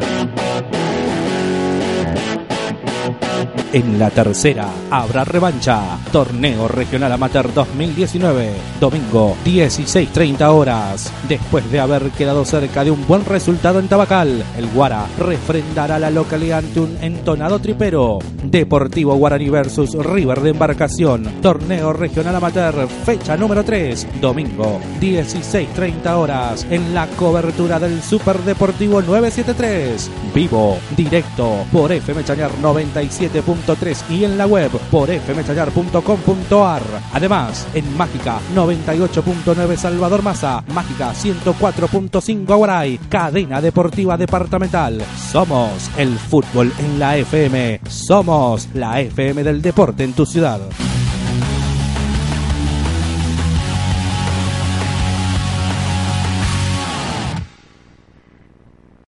Bye. En la tercera habrá revancha. Torneo Regional Amateur 2019. Domingo 16.30 horas. Después de haber quedado cerca de un buen resultado en Tabacal, el Guara refrendará la localidad ante un entonado tripero. Deportivo Guaraní versus River de Embarcación. Torneo Regional Amateur, fecha número 3. Domingo 16.30 horas. En la cobertura del Superdeportivo 973. Vivo, directo por FM Chañar 97 y en la web por fmchallar.com.ar. Además, en Mágica 98.9 Salvador Maza, Mágica 104.5 Aguaray, cadena deportiva departamental. Somos el fútbol en la FM. Somos la FM del deporte en tu ciudad.